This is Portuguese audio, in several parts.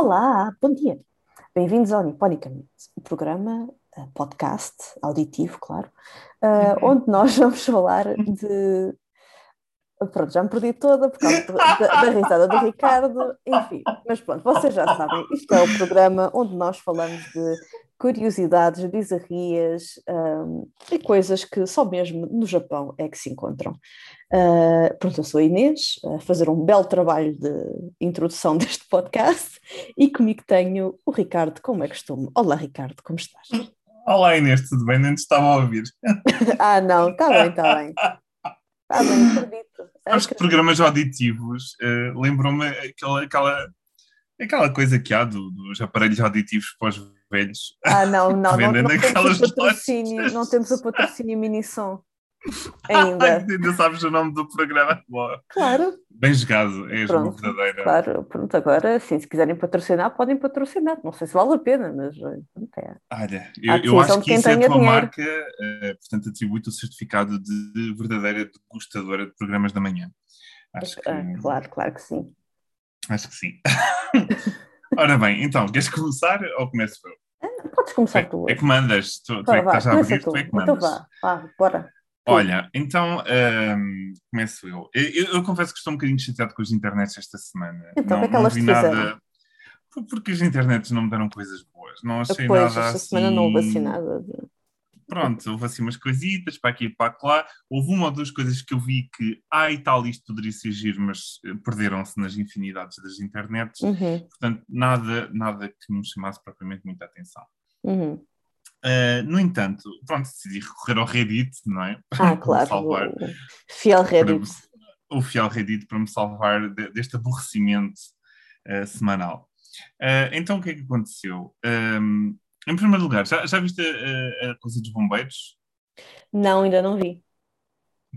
Olá, bom dia. Bem-vindos ao Niponicamente, o programa, uh, podcast, auditivo, claro, uh, onde nós vamos falar de. Pronto, já me perdi toda por causa da, da risada do Ricardo, enfim, mas pronto, vocês já sabem, isto é o programa onde nós falamos de curiosidades, bizarrias um, e coisas que só mesmo no Japão é que se encontram. Uh, pronto, eu sou a Inês, a fazer um belo trabalho de introdução deste podcast e comigo tenho o Ricardo, como é costume. Olá, Ricardo, como estás? Olá, Inês, tudo bem? Nem te estava a ouvir. ah, não, está bem, está bem. Está bem, acredito. Acho que programas auditivos uh, lembram-me aquela, aquela, aquela coisa que há do, dos aparelhos auditivos para os velhos. Ah, não, não, não, não, temos o patrocínio, não temos o patrocínio Minisom. Ainda. ainda sabes o nome do programa. Boa. Claro. Bem jogado, és pronto, verdadeira. Claro, pronto, agora sim, se quiserem patrocinar, podem patrocinar. Não sei se vale a pena, mas pronto, é. Olha, eu, eu acho que isso é a tua dinheiro. marca, uh, portanto, atribui-te o certificado de verdadeira degustadora de programas da manhã. Acho que... Ah, claro, claro que sim. Acho que sim. Ora bem, então, queres começar ou começo eu? Ah, podes começar é, tu. É que mandas, tu, tu é que estás a abrir, tu. tu é que então mandas. Então vá, vá, bora. Olha, então um, começo eu. Eu, eu. eu, confesso que estou um bocadinho chateado com as internets esta semana. Então, não, que é que elas nada. Porque as internets não me deram coisas boas. Não achei pois, nada esta assim... semana não houve assim nada. De... Pronto, houve assim umas coisitas para aqui e para lá. Houve uma ou duas coisas que eu vi que, e tal, isto poderia ser giro, mas eh, perderam-se nas infinidades das internets. Uhum. Portanto, nada, nada que me chamasse propriamente muita atenção. Uhum. Uh, no entanto, pronto, decidi recorrer ao Reddit, não é? Ah, claro, salvar, o fiel Reddit. o fiel Reddit para me salvar de, deste aborrecimento uh, semanal. Uh, então, o que é que aconteceu? Um, em primeiro lugar, já, já viste a, a, coisa dos bombeiros? Não, ainda não vi.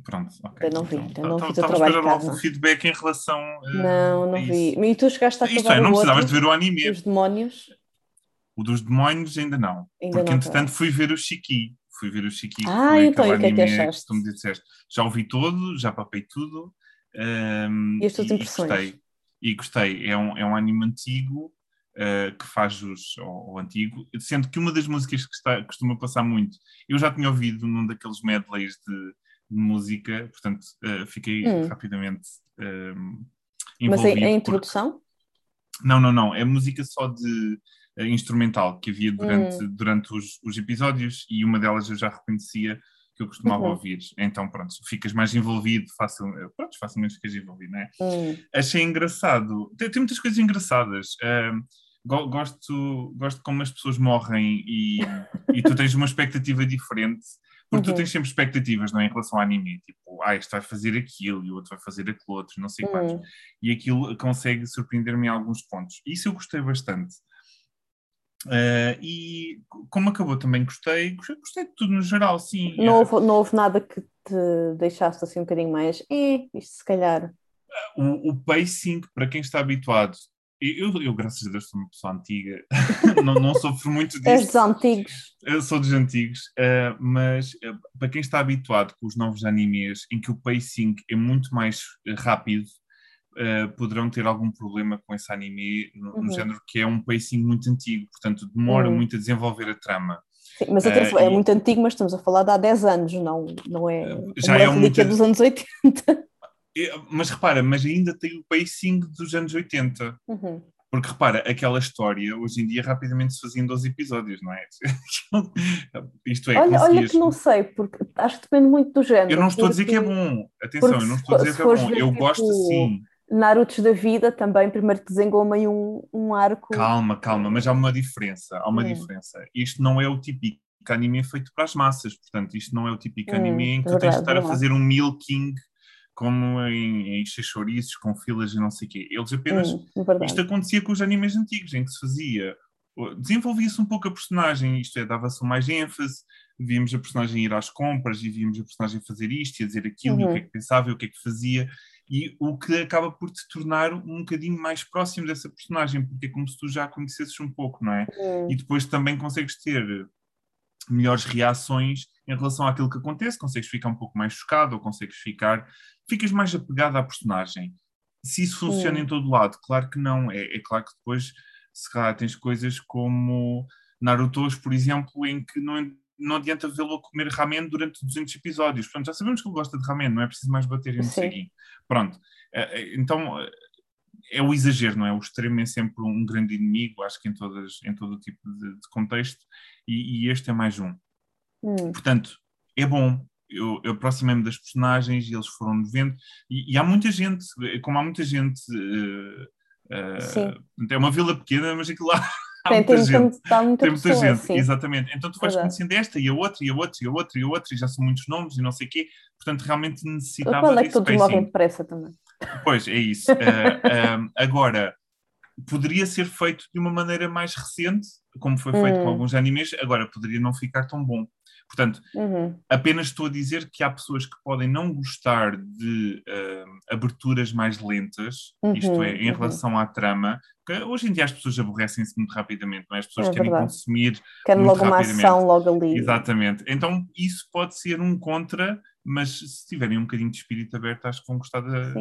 Pronto, ok. Ainda não vi, então, ainda não fiz o trabalho de casa. feedback em relação Não, não vi. E tu chegaste a acabar Isto é, não precisavas de ver o anime. Os demónios? O dos demónios ainda não. Ainda porque não, entretanto tá. fui ver o Chiqui. Fui ver o Chiqui. Ah, então e o que é que achaste? Que tu me disseste. Já ouvi todo, já papei tudo. Um, e as tuas impressões? Gostei. E gostei. É um, é um anime antigo uh, que faz jus ao, ao, antigo, sendo que uma das músicas que está, costuma passar muito, eu já tinha ouvido num daqueles medleys de, de música, portanto uh, fiquei hum. rapidamente um, Mas a, a introdução? Não, não, não. É música só de instrumental que havia durante, hum. durante os, os, episódios e uma delas eu já reconhecia que eu costumava uhum. ouvir. Então, pronto, ficas mais envolvido, facil, pronto, facilmente ficas envolvido, não é? Hum. Achei engraçado. Tem, tem, muitas coisas engraçadas. Uh, gosto, gosto como as pessoas morrem e, e tu tens uma expectativa diferente. Porque uhum. tu tens sempre expectativas, não é? Em relação ao anime, tipo, ah, este vai fazer aquilo e o outro vai fazer aquilo outro, não sei quantos. Uhum. E aquilo consegue surpreender-me em alguns pontos. Isso eu gostei bastante. Uh, e como acabou também gostei, gostei, gostei, de tudo no geral, sim. Não houve, não houve nada que te deixasse assim um bocadinho mais, eh, isto se calhar. O, o pacing, para quem está habituado, eu, eu, graças a Deus sou uma pessoa antiga, não, não sofro muito disso. És dos antigos. Eu sou dos antigos, uh, mas uh, para quem está habituado com os novos animes, em que o pacing é muito mais rápido, uh, poderão ter algum problema com esse anime, no, uhum. no, género que é um pacing muito antigo, portanto demora uhum. muito a desenvolver a trama. Sim, mas atenção, uh, é e... muito antigo, mas estamos a falar de há 10 anos, não, não é já é um muito... dos anos 80. Mas repara, mas ainda tem o pacing dos anos 80. Uhum. Porque repara, aquela história hoje em dia rapidamente se fazia em 12 episódios, não é? Isto é. Olha, olha que não sei, porque acho que depende muito do género. Eu não estou a dizer que é bom, atenção, eu não estou a dizer que é bom, eu tipo, gosto sim. Narutos da vida também, primeiro desengoma aí um, um arco. Calma, calma, mas há uma diferença, há uma hum. diferença. Isto não é o típico anime feito para as massas, portanto, isto não é o típico hum, anime em que tu tens de estar a fazer um milking como em, em chouriços, com filas e não sei o quê. Eles apenas. Hum, isto acontecia com os animes antigos, em que se fazia. Desenvolvia-se um pouco a personagem, isto é, dava-se mais ênfase, víamos a personagem ir às compras e víamos a personagem fazer isto e a dizer aquilo, uhum. e o que é que pensava e o que é que fazia, e o que acaba por te tornar um bocadinho mais próximo dessa personagem, porque é como se tu já a conhecesses um pouco, não é? E depois também consegues ter melhores reações em relação àquilo que acontece, consegues ficar um pouco mais chocado ou consegues ficar, ficas mais apegado à personagem. Se isso funciona em todo lado, claro que não. É, é claro que depois se calhar tens coisas como Naruto, por exemplo, em que não, não adianta vê-lo a comer ramen durante 200 episódios. Portanto, já sabemos que ele gosta de ramen, não é preciso mais bater em seguir. Pronto. Eh, eh, então, eh, é o exagero, não é? O extremo é sempre um grande inimigo, acho que em, todas, em todo o tipo de, de contexto, e, e, este é mais um. Hum. Portanto, é bom. Eu, eu aproximei-me das personagens e eles foram vendo, e, e, há muita gente, como há muita gente. Uh, uh, é uma vila pequena, mas aquilo lá tem, muita tem, gente. Tem, muita, tem muita pessoa, gente, sim. exatamente. Então tu vais conhecendo esta e a outra e a outra e a outra e a outra e já são muitos nomes e não sei o quê. Portanto, realmente necessitava Qual é que todos movem depressa também. Pois, é isso. uh, uh, agora, poderia ser feito de uma maneira mais recente, como foi feito hum. com alguns animes, agora poderia não ficar tão bom. Portanto, uhum. apenas estou a dizer que há pessoas que podem não gostar de uh, aberturas mais lentas, uhum, isto é, em uhum. relação à trama, porque hoje em dia as pessoas aborrecem-se muito rapidamente, não é? As pessoas é querem consumir. Querem logo uma ação logo ali. Exatamente. Então, isso pode ser um contra mas se tiverem um bocadinho de espírito aberto, acho que vão gostar da,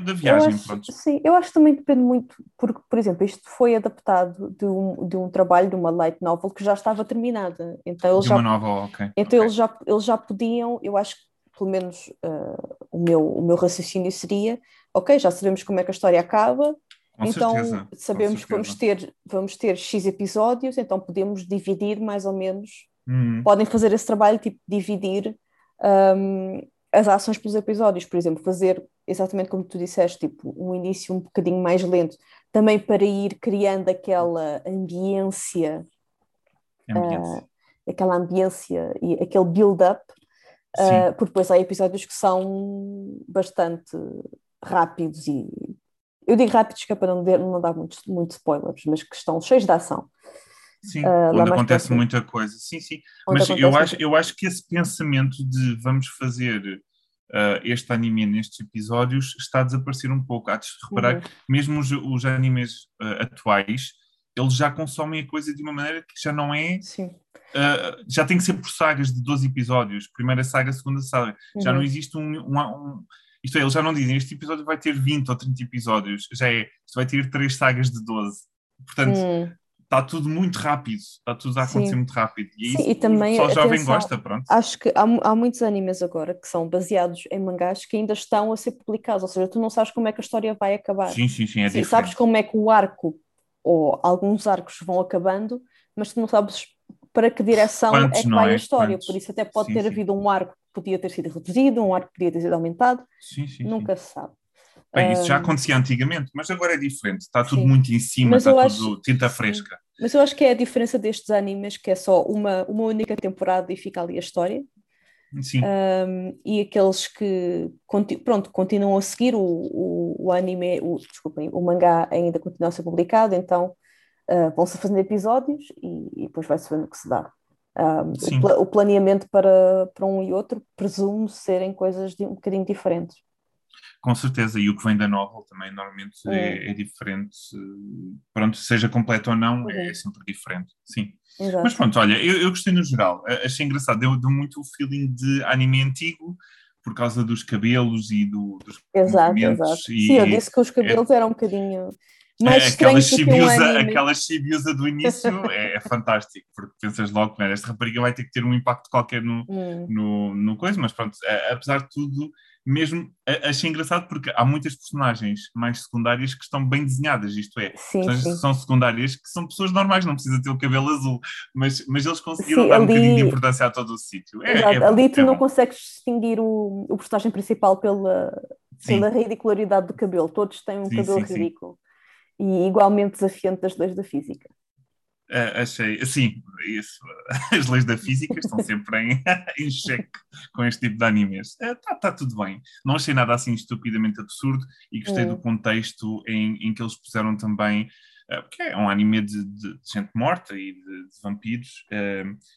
da viagem. Eu acho, sim, eu acho que também depende muito, porque, por exemplo, isto foi adaptado de um, de um trabalho, de uma light novel que já estava terminada. Então eles de já, uma novel, ok. Então okay. Eles, já, eles já podiam, eu acho que pelo menos uh, o, meu, o meu raciocínio seria, ok, já sabemos como é que a história acaba, com então certeza, sabemos que vamos ter, vamos ter X episódios, então podemos dividir mais ou menos, uhum. podem fazer esse trabalho, tipo, dividir um, as ações pelos episódios, por exemplo, fazer exatamente como tu disseste, tipo, um início um bocadinho mais lento, também para ir criando aquela ambiência, uh, aquela ambiência e aquele build-up, uh, porque depois há episódios que são bastante rápidos e eu digo rápidos que é para não, não dar muitos muito spoilers, mas que estão cheios de ação. Sim, uh, onde acontece muita coisa. Sim, sim. Onde Mas eu acho, eu acho que esse pensamento de vamos fazer uh, este anime nestes episódios está a desaparecer um pouco. Há de reparar uhum. que mesmo os, os animes uh, atuais, eles já consomem a coisa de uma maneira que já não é. Uh, já tem que ser por sagas de 12 episódios. Primeira saga, segunda saga. Uhum. Já não uhum. existe um, um, um isto é, eles já não dizem este episódio vai ter 20 ou 30 episódios, já é, isto vai ter três sagas de 12. Portanto, hum está tudo muito rápido, está tudo a acontecer Sim. muito rápido. E, Sim, isso, e também, o jovem atenção, gosta, pronto. Acho que há, há muitos animes agora que são baseados em mangás que ainda estão a ser publicados, ou seja, tu não sabes como é que a história vai acabar. Sim, sim, sim, é sim, Sabes como é que o arco, ou alguns arcos vão acabando, mas tu não sabes para que direção Quantos, é que vai é? a história, Quantos? por isso até pode sim, ter sim. havido um arco que podia ter sido reduzido, um arco que podia ter sido aumentado, sim, sim, nunca se sabe. Bem, isso já acontecia antigamente, mas agora é diferente, está tudo Sim. muito em cima, mas está tudo acho... tinta fresca. Mas eu acho que é a diferença destes animes, que é só uma, uma única temporada e fica ali a história. Sim. Um, e aqueles que pronto, continuam a seguir o, o, o anime, o, desculpem, o mangá ainda continua a ser publicado, então uh, vão-se fazendo episódios e, e depois vai-se vendo o que se dá. Um, o, pla o, planeamento para, para um e outro presumo serem coisas de um bocadinho diferentes. Com certeza, e o que vem da novel também normalmente é, é, é diferente. Pronto, seja completo ou não, é, é sempre diferente, sim. Exato. Mas pronto, olha, eu, eu, gostei no geral, achei engraçado, deu, deu muito o feeling de anime antigo, por causa dos cabelos e do, dos exato, exato. E, Sim, eu disse que os cabelos é, eram um bocadinho mais é, aquela chibiusa, um aquela chibiusa do início é, é, fantástico, porque pensas logo que esta rapariga vai ter que ter um impacto qualquer no, hum. no, no coisa, mas pronto, apesar de tudo, mesmo achei engraçado porque há muitas personagens mais secundárias que estão bem desenhadas, isto é, sim, sim. são secundárias que são pessoas normais, não precisa ter o cabelo azul, mas, mas eles conseguiram sim, dar ali... um bocadinho de importância a todo o sítio. É, é, ali tu é não consegues distinguir o, o personagem principal pela, pela ridicularidade do cabelo, todos têm um cabelo ridículo e igualmente desafiante das leis da física. Uh, achei, assim, isso, as leis da física estão sempre em, em xeque com este tipo de animes. Está uh, tá tudo bem. Não achei nada assim estupidamente absurdo e gostei do contexto em, em que eles puseram também, uh, porque é um anime de, de, de gente morta e de, de vampiros,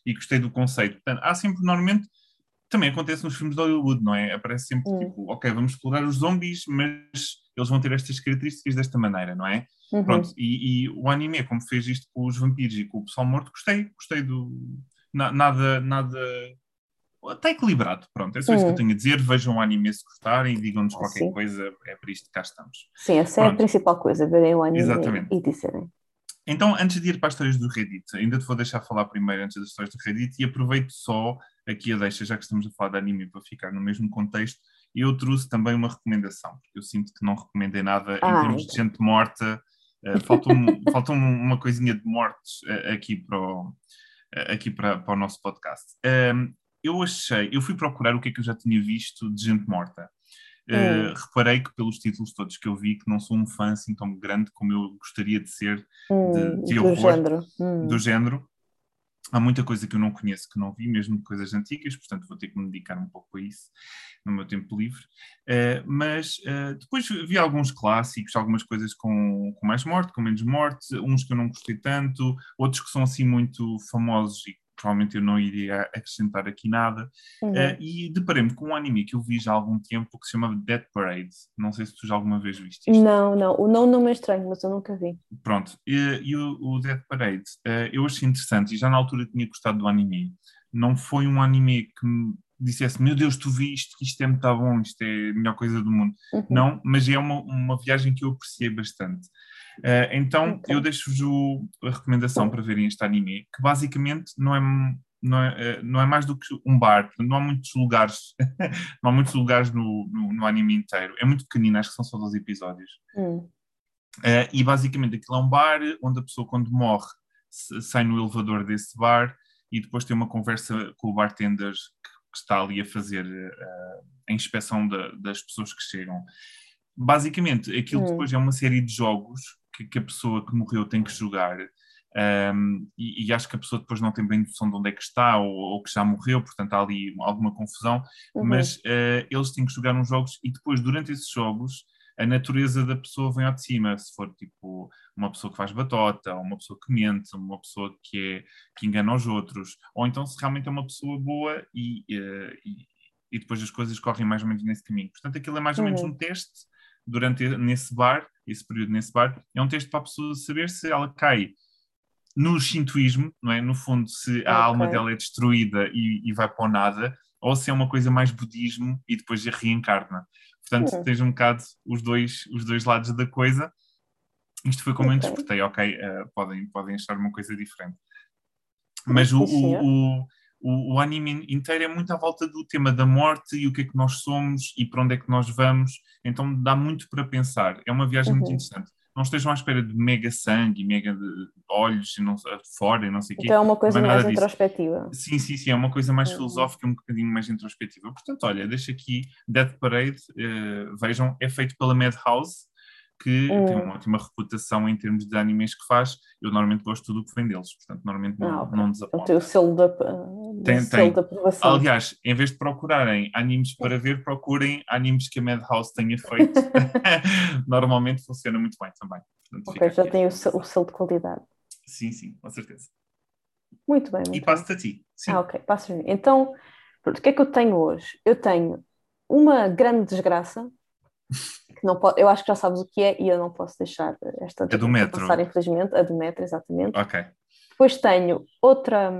e gostei do conceito. Portanto, há sempre, normalmente, também acontece nos filmes de Hollywood, não é? Aparece sempre hum. tipo, ok, vamos explorar os zombies, mas eles vão ter estas características desta maneira, não é? Uhum. Pronto, e, e, o anime, como fez isto com os vampiros e com o pessoal morto, gostei, gostei do. Na, nada, nada. Está equilibrado, pronto, é só uhum. isso que eu tenho a dizer. Vejam o anime se gostarem e digam-nos qualquer Sim. coisa, é para isto que cá estamos. Sim, essa pronto. é a principal coisa, verem o anime Exatamente. e dizerem. Então, antes de ir para as histórias do Reddit, ainda te vou deixar falar primeiro antes das histórias do Reddit e aproveito só aqui a deixa, já que estamos a falar de anime para ficar no mesmo contexto, eu trouxe também uma recomendação, porque eu sinto que não recomendei nada Ai. em termos de gente morta. Uh, faltou-me faltou uma coisinha de mortes uh, aqui, para o, uh, aqui para, para o nosso podcast. Uh, eu achei, eu fui procurar o que é que eu já tinha visto de gente morta. Uh, reparei que pelos títulos todos que eu vi, que não sou um fã assim tão grande como eu gostaria de ser hum, de, de do horror, género. Hum. do género. Há muita coisa que eu não conheço, que não vi, mesmo coisas antigas, portanto vou ter que me dedicar um pouco a isso no meu tempo livre. Uh, mas uh, depois vi alguns clássicos, algumas coisas com, com mais morte, com menos morte, uns que eu não gostei tanto, outros que são assim muito famosos e provavelmente eu não iria acrescentar aqui nada. Uhum. Uh, e deparei-me com um anime que eu vi já há algum tempo que se chama Dead Parade. Não sei se tu já alguma vez viste isto. Não, não. O nome não me é estranho, mas eu nunca vi. Pronto. E, e o, o, Dead Parade uh, eu achei interessante e já na altura tinha gostado do anime. Não foi um anime que me dissesse, meu Deus, tu viste que isto é muito bom, isto é a melhor coisa do mundo. Uhum. Não, mas é uma, uma viagem que eu apreciei bastante. Uh, então okay. eu deixo-vos a recomendação para verem este anime, que basicamente não é, não é, eh, não é mais do que um bar, não há muitos lugares, não há muitos lugares no, no, no, anime inteiro, é muito pequenino, acho que são só 12 episódios. Uh, e basicamente aquilo é um bar onde a pessoa quando morre sai no elevador desse bar e depois tem uma conversa com o bartender que, que está ali a fazer uh, a inspeção das pessoas que chegam basicamente, aquilo hum. depois é uma série de jogos que, que, a pessoa que morreu tem que jogar. Um, e, e, acho que a pessoa depois não tem bem noção de onde é que está ou, ou que já morreu, portanto há ali alguma confusão, uhum. mas uh, eles têm que jogar uns jogos e depois, durante esses jogos, a natureza da pessoa vem ao de cima. Se for tipo uma pessoa que faz batota, ou uma pessoa que mente, uma pessoa que, é, que engana os outros, ou então se realmente é uma pessoa boa e, uh, e, e, depois as coisas correm mais ou menos nesse caminho. Portanto, aquilo é mais ou menos uhum. um teste durante nesse bar, esse período nesse bar, é um texto para a pessoa saber se ela cai no shintoísmo, não é? No fundo, se a okay. alma dela é destruída e, e, vai para o nada, ou se é uma coisa mais budismo e depois reencarna. Portanto, uhum. tens um bocado os dois, os dois lados da coisa. Isto foi como okay. eu interpretei, ok? Uh, podem, podem achar uma coisa diferente. Mas o, o, o, o, o, anime inteiro é muito à volta do tema da morte e o que é que nós somos e para onde é que nós vamos. Então dá muito para pensar. É uma viagem uhum. muito interessante. Não estejam à espera de mega sangue, mega de olhos e não, fora e não sei o quê. Então é uma coisa mais introspectiva. Sim, sim, sim. É uma coisa mais uhum. filosófica, um bocadinho mais introspectiva. Portanto, olha, deixa aqui Death Parade. Uh, vejam, é feito pela Madhouse que hum. tem uma ótima reputação em termos de animes que faz. Eu normalmente gosto de tudo o que vem deles, portanto, normalmente não, ah, okay. não. Tem o selo da, tem, selo da aprovação. Aliás, em vez de procurarem animes para ver, procurem animes que a Madhouse tenha feito. normalmente funciona muito bem também. Portanto, ok, já tem o selo, o selo de qualidade. Sim, sim, com certeza. Muito bem. Muito e passo-te a ti. Sim. Ah, ok, passo a mim. Então, o que é que eu tenho hoje? Eu tenho uma grande desgraça que não pode, eu acho que já sabes o que é e eu não posso deixar esta é do metro. passar, infelizmente, a do metro, exatamente. Ok. Depois tenho outra,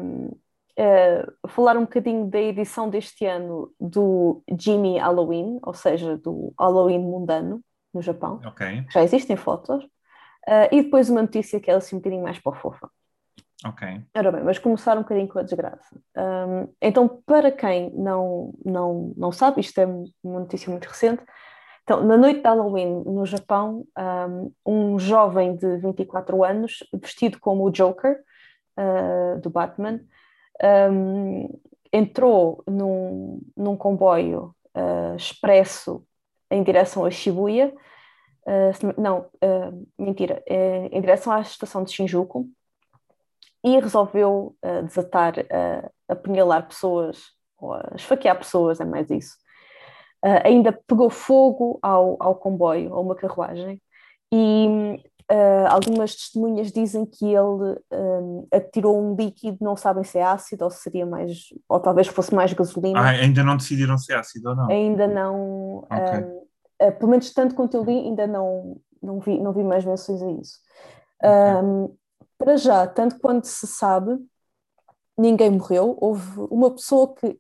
uh, falar um bocadinho da edição deste ano do Jimmy Halloween, ou seja, do Halloween mundano no Japão. Ok. Já existem fotos. Uh, e depois uma notícia que é assim um bocadinho mais para fofa. Ok. Ora bem, mas começar um bocadinho com a desgraça. Um, então, para quem não, não, não sabe, isto é uma notícia muito recente, então, na noite de Halloween, no Japão, um, um jovem de 24 anos, vestido como o Joker, uh, do Batman, um, entrou num, num comboio uh, expresso em direção a Shibuya, uh, não, mentira, em direção à estação de Shinjuku, e resolveu desatar, apunhalar pessoas, ou esfaquear pessoas, é mais isso. Uh, ainda pegou fogo ao, ao comboio, a uma carruagem, e uh, algumas testemunhas dizem que ele um, atirou um líquido, não sabem se é ácido ou se seria mais, ou talvez fosse mais gasolina. Ah, ainda não decidiram se é ácido ou não? Ainda não, okay. um, uh, pelo menos tanto quanto eu li, ainda não, não, vi, não vi mais menções a isso. Okay. Um, para já, tanto quanto se sabe, ninguém morreu. Houve uma pessoa que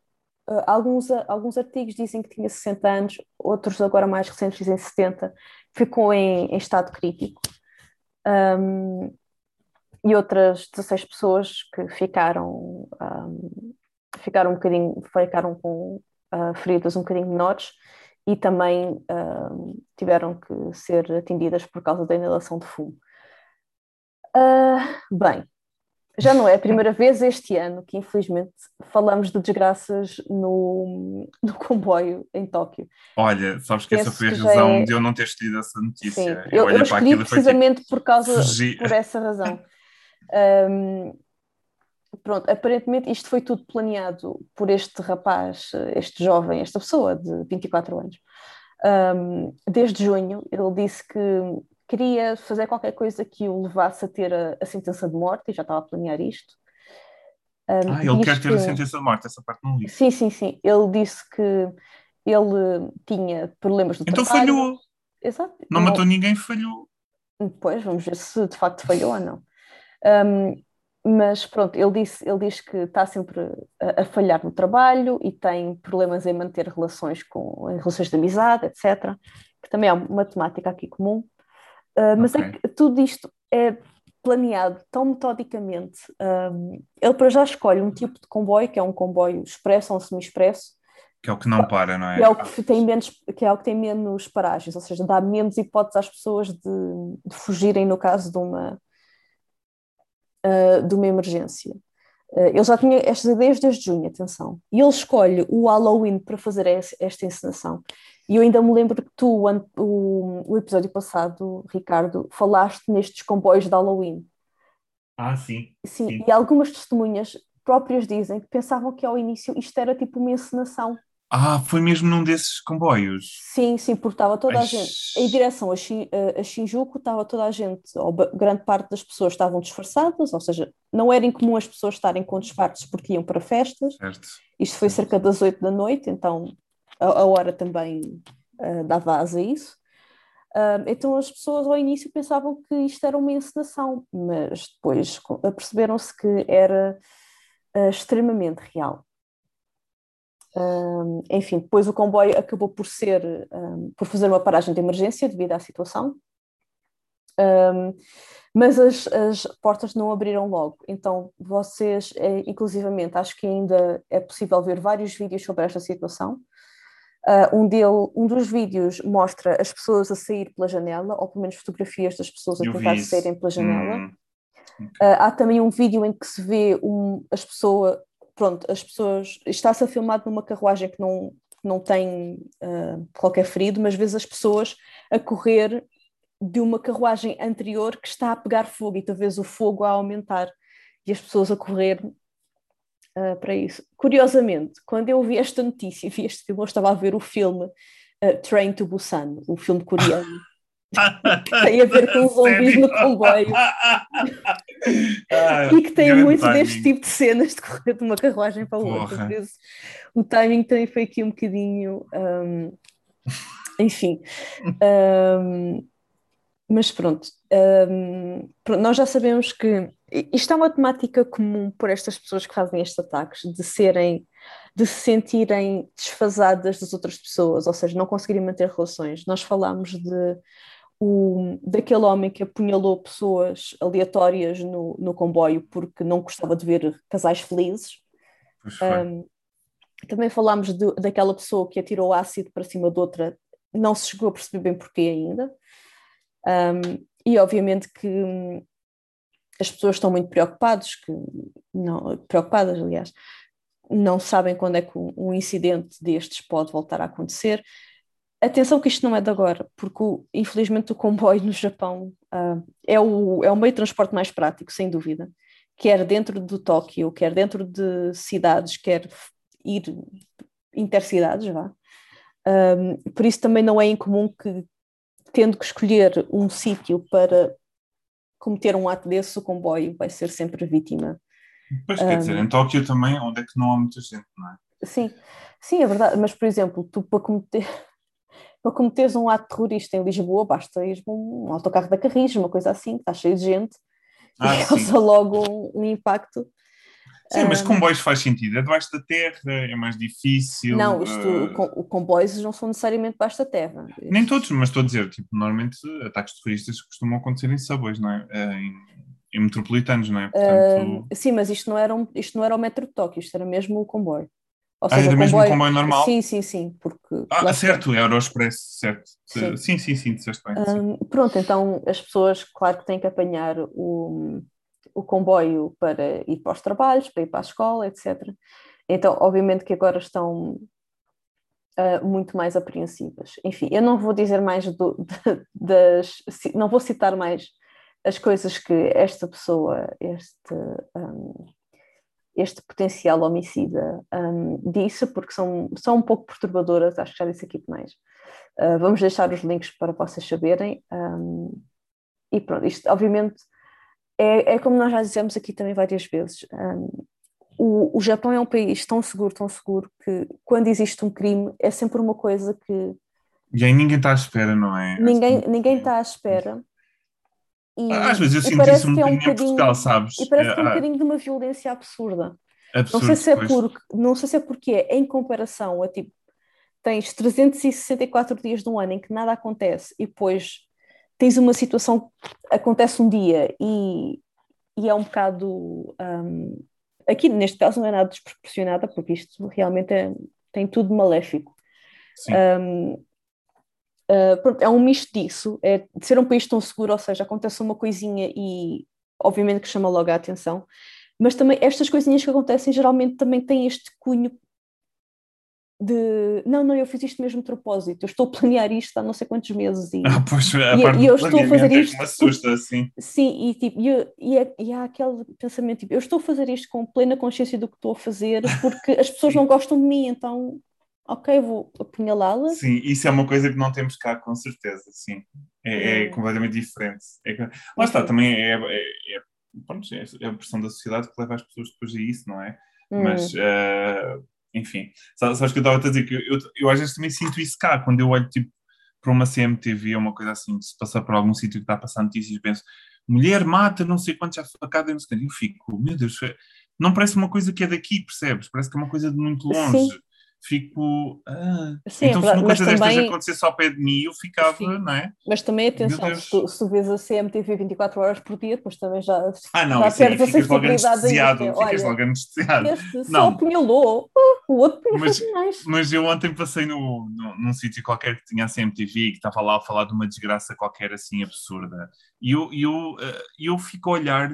alguns, alguns artigos dizem que tinha 60 anos, outros agora mais recentes dizem 70, ficou em, em estado crítico. Um, e outras 16 pessoas que ficaram, um, ficaram um bocadinho, ficaram com uh, feridas um bocadinho menores e também tiveram que ser atendidas por causa da inalação de fumo. Uh, bem, já não é a primeira vez este ano que, infelizmente, falamos de desgraças no, no comboio em Tóquio. Olha, sabes que Penso essa foi a razão é... de eu não ter escolhido essa notícia. Sim, eu, eu, eu escolhi precisamente tipo, por causa, por essa razão. Um, pronto, aparentemente isto foi tudo planeado por este rapaz, este jovem, esta pessoa de 24 anos. Um, desde junho, ele disse que queria fazer qualquer coisa que o levasse a ter a, a sentença de morte e já estava a planear isto. Um, ah, ele quer ter a sentença de morte, essa parte não li. Sim, sim, sim. Ele disse que ele tinha problemas do então trabalho. Então falhou. Exato. Não, não matou ninguém, falhou. Pois, vamos ver se de facto falhou ou não. Um, mas pronto, ele, disse, ele diz que está sempre a, a, falhar no trabalho e tem problemas em manter relações com em relações de amizade, etc. Que também é uma temática aqui comum. Uh, mas é okay. é que tudo isto é planeado tão metodicamente. Um, ele para já escolhe um tipo de comboio, que é um comboio expresso ou um semi-expresso. Que é o que não para, não é? Que é o que tem menos, que é o que tem menos paragens, ou seja, dá menos hipóteses às pessoas de, de fugirem no caso de uma, uh, de uma emergência. Uh, ele já tinha estas ideias desde junho, atenção. E ele escolhe o Halloween para fazer esta encenação. E eu ainda me lembro que tu, o, o episódio passado, Ricardo, falaste nestes comboios de Halloween. Ah, sim. Sim, sim. e algumas testemunhas próprias dizem que pensavam que ao início isto era tipo uma encenação. Ah, foi mesmo num desses comboios? Sim, sim, porque estava toda a gente, em direção a, a Shinjuku, estava toda a gente, ou grande parte das pessoas estavam disfarçadas, ou seja, não era incomum as pessoas estarem com disfarces porque iam para festas. Certo. Isto foi cerca das oito da noite, então a, a hora também uh, dava asa a isso. Uh, então as pessoas ao início pensavam que isto era uma encenação, mas depois perceberam-se que era uh, extremamente real. Enfim, depois o comboio acabou por ser, por fazer uma paragem de emergência devido à situação, um, mas as, as, portas não abriram logo. Então, vocês, é, inclusivamente, acho que ainda é possível ver vários vídeos sobre esta situação. Uh, um, dele, um dos vídeos mostra as pessoas a sair pela janela, ou pelo menos fotografias das pessoas a Eu tentar saírem pela janela. Hum. Okay. Uh, há também um vídeo em que se vê um, as pessoas, pronto, as pessoas. Está-se a filmar numa carruagem que não, não tem uh, qualquer ferido, mas vês as pessoas a correr de uma carruagem anterior que está a pegar fogo e talvez o fogo a aumentar e as pessoas a correr uh, para isso. Curiosamente, quando eu vi esta notícia e vi este filme, eu estava a ver o filme uh, Train to Busan, o filme coreano. que tem a ver com zombies no comboio ah, e que tem muito timing. deste tipo de cenas de correr de uma carruagem para outra. Por isso, o timing também foi aqui um bocadinho. Um, enfim. Um, mas pronto, um, nós já sabemos que isto é uma temática comum por estas pessoas que fazem estes ataques, de serem, de se sentirem desfasadas das outras pessoas, ou seja, não conseguirem manter relações. Nós falámos de o, daquele homem que apunhalou pessoas aleatórias no, no comboio porque não gostava de ver casais felizes. Um, também falámos de, daquela pessoa que atirou ácido para cima de outra, não se chegou a perceber bem porquê ainda. Um, e obviamente que as pessoas estão muito preocupadas, que não, preocupadas, aliás, não sabem quando é que um incidente destes pode voltar a acontecer. Atenção que isto não é de agora, porque infelizmente o comboio no Japão uh, é, o, é o meio de transporte mais prático, sem dúvida. Quer dentro do Tóquio, quer dentro de cidades, quer ir intercidades, vá. Um, por isso também não é incomum que, tendo que escolher um sítio para cometer um ato desse, o comboio vai ser sempre vítima. Pois, quer um, dizer, em Tóquio também, onde é que não há muita gente, não é? Sim, sim, é verdade, mas por exemplo, tu para cometer, para cometeres um ato terrorista em Lisboa, basta ir um autocarro da Carris, uma coisa assim, que está cheio de gente, ah, e causa logo um, um impacto Sim, mas comboios faz sentido. É debaixo da terra, é mais difícil. Não, isto, uh... comboios não são necessariamente debaixo da terra. Nem todos, mas estou a dizer, tipo, normalmente ataques terroristas costumam acontecer em subways, não é? Eh, em, em metropolitanos, não é? Portanto... Uh, sim, mas isto não, era um, isto não era o metro de Tóquio, isto era mesmo o comboio. Ou seja, ah, era comboio... mesmo o comboio normal? Sim, sim, sim. Porque, ah, certo, é Euroexpress, certo. Sim, sim, sim, sim disseste bem. Um, pronto, então as pessoas, claro que têm que apanhar o, o comboio para ir para os trabalhos, para ir para a escola, etc. Então, obviamente que agora estão uh, muito mais apreensivas. Enfim, eu não vou dizer mais do, de, das. Não vou citar mais as coisas que esta pessoa, este. Um, este potencial homicida um, disse, porque são, são um pouco perturbadoras, acho que já disse aqui demais. Uh, vamos deixar os links para vocês saberem. Um, e pronto, isto obviamente é, é, como nós já dissemos aqui também várias vezes. Um, o, o Japão é um país tão seguro, tão seguro, que quando existe um crime é sempre uma coisa que. E aí ninguém está à espera, não é? Ninguém, ninguém está à espera. E, Às vezes eu sinto isso um, é um bocadinho em Portugal, sabes? E parece que é um é, bocadinho de uma violência absurda. Absurdo, não sei se é porque, não sei se é porque é em comparação a tipo tens 364 dias de um ano em que nada acontece e depois tens uma situação acontece um dia e, e é um bocado um, aqui neste caso não é nada desproporcionada porque isto realmente é, tem tudo maléfico. Um, Uh, pronto, é um misto disso, é de ser um país tão seguro, ou seja, acontece uma coisinha e obviamente que chama logo a atenção, mas também estas coisinhas que acontecem geralmente também têm este cunho de não, não, eu fiz isto mesmo de propósito, eu estou a planear isto há não sei quantos meses e, ah, pois, a e, e eu estou a fazer é isto. É assusta, assim. Sim, e, tipo, e, e, é, e há aquele pensamento tipo, eu estou a fazer isto com plena consciência do que estou a fazer porque as pessoas não gostam de mim, então ok, vou apunhalá-la. Sim, isso é uma coisa que não temos cá, com certeza, sim. É, é completamente diferente. É, lá está, também é, é, é, pronto, é, a pressão da sociedade que leva as pessoas depois a isso, não é? Hum. Mas, uh, enfim, sabes que eu estava a dizer que eu, eu às vezes também sinto isso cá, quando eu olho tipo para uma CMTV ou uma coisa assim, se passar por algum sítio que está a passar notícias, penso, mulher mata não sei quantos já facada, não sei quanto, eu fico, meu Deus, não parece uma coisa que é daqui, percebes? Parece que é uma coisa de muito longe. Sim fico. Ah. Sim, então, se uma coisa destas também... acontecesse ao pé de mim, eu ficava, Sim. não é? Mas também, atenção, se tu, se tu vês a CMTV 24 horas por dia, depois também já. Ah, não, já perdes a sensibilidade aí. Ficas logo anestesiado. Este não. só apunhalou, uh, o outro mas, mais. Mas eu ontem passei no, no, num sítio qualquer que tinha a CMTV e que estava lá a falar de uma desgraça qualquer assim absurda. E eu, eu, uh, eu fico a olhar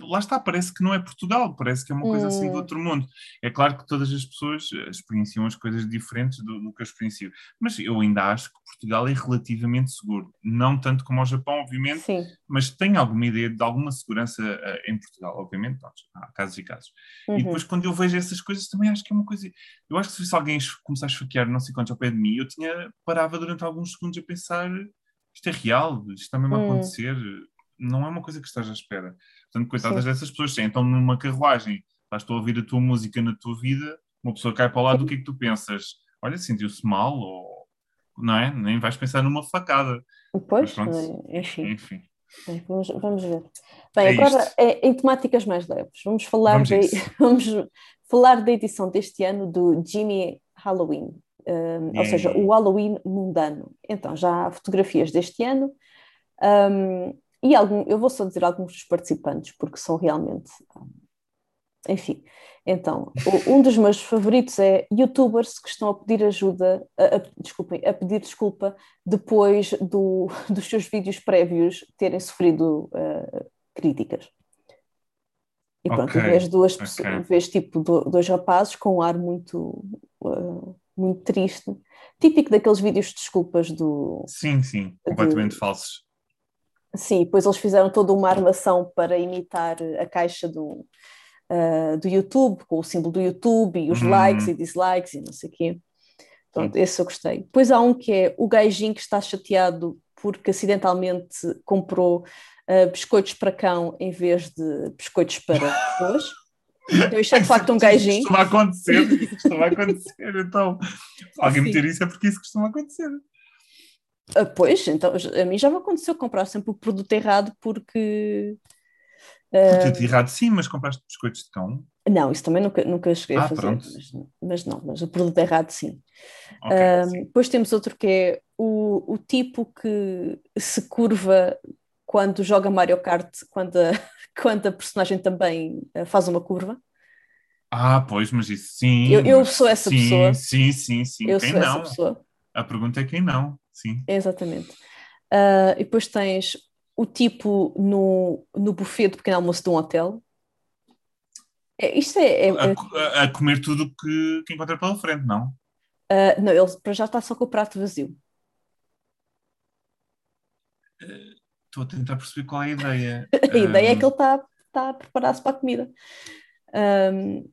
lá está, parece que não é Portugal, parece que é uma coisa assim do hum. outro mundo. É claro que todas as pessoas eh, experienciam as coisas diferentes do, do, que eu experiencio, mas eu ainda acho que Portugal é relativamente seguro. Não tanto como o Japão, obviamente, Sim. mas tenho alguma ideia de alguma segurança uh, em Portugal, obviamente, há casos e casos. Uhum. E depois, quando eu vejo essas coisas, também acho que é uma coisa. Eu acho que se alguém começar a esfaquear não sei quantos ao pé de mim, eu tinha parava durante alguns segundos a pensar isto é real, isto está mesmo a acontecer não é uma coisa que estás à espera. Portanto, coitadas Sim. dessas pessoas, entram numa carruagem, estás a ouvir a tua música na tua vida, uma pessoa cai para o lado, o que é que tu pensas? Olha, sentiu-se mal, ou não é? Nem vais pensar numa facada. Pois, enfim. enfim. Bem, vamos, vamos ver. Bem, é agora é, em temáticas mais leves. Vamos falar, vamos, de, vamos falar da edição deste ano do Jimmy Halloween, um, ou seja, o Halloween mundano. Então, já há fotografias deste ano. Um, e algum, eu vou só dizer alguns dos participantes, porque são realmente. Enfim, então, um dos meus favoritos é youtubers que estão a pedir ajuda, a, a, desculpem, a pedir desculpa depois do, dos seus vídeos prévios terem sofrido uh, críticas. E pronto, okay. vês duas okay. pessoas, vês tipo dois rapazes com um ar muito, uh, muito triste, típico daqueles vídeos de desculpas do. Sim, sim, completamente de, falsos. Sim, depois eles fizeram toda uma armação para imitar a caixa do, uh, do YouTube, com o símbolo do YouTube e os hum. likes e dislikes e não sei o quê. Pronto, esse eu gostei. Depois há um que é o gajinho que está chateado porque acidentalmente comprou uh, biscoitos para cão em vez de biscoitos para pessoas. Então isto é de facto um gajinho. Isso costuma acontecer, isso costuma acontecer. Então, alguém meter isso é porque isso costuma acontecer. Ah, pois, então a mim já me aconteceu comprar sempre o produto errado porque. Uh, produto errado, sim, mas compraste biscoitos de cão? Não, isso também nunca, nunca cheguei ah, a fazer. Mas, mas, não, mas o produto errado, sim. Okay, uh, sim. Depois temos outro que é o, o tipo que se curva quando joga Mario Kart, quando a, quando a personagem também uh, faz uma curva. Ah, pois, mas isso sim. Eu, eu sou essa sim, pessoa. Sim, sim, sim. Eu quem sou não? essa pessoa. A pergunta é quem não, sim. Exatamente. Uh, e depois tens o tipo no, no buffet de pequeno almoço de um hotel. É, isto é. é, a, a, comer tudo que, que encontra pela frente, não? Uh, não, ele para já está só com o prato vazio. Estou a tentar perceber qual é a ideia. a ideia é que ele está, está a preparar-se para a comida. Um,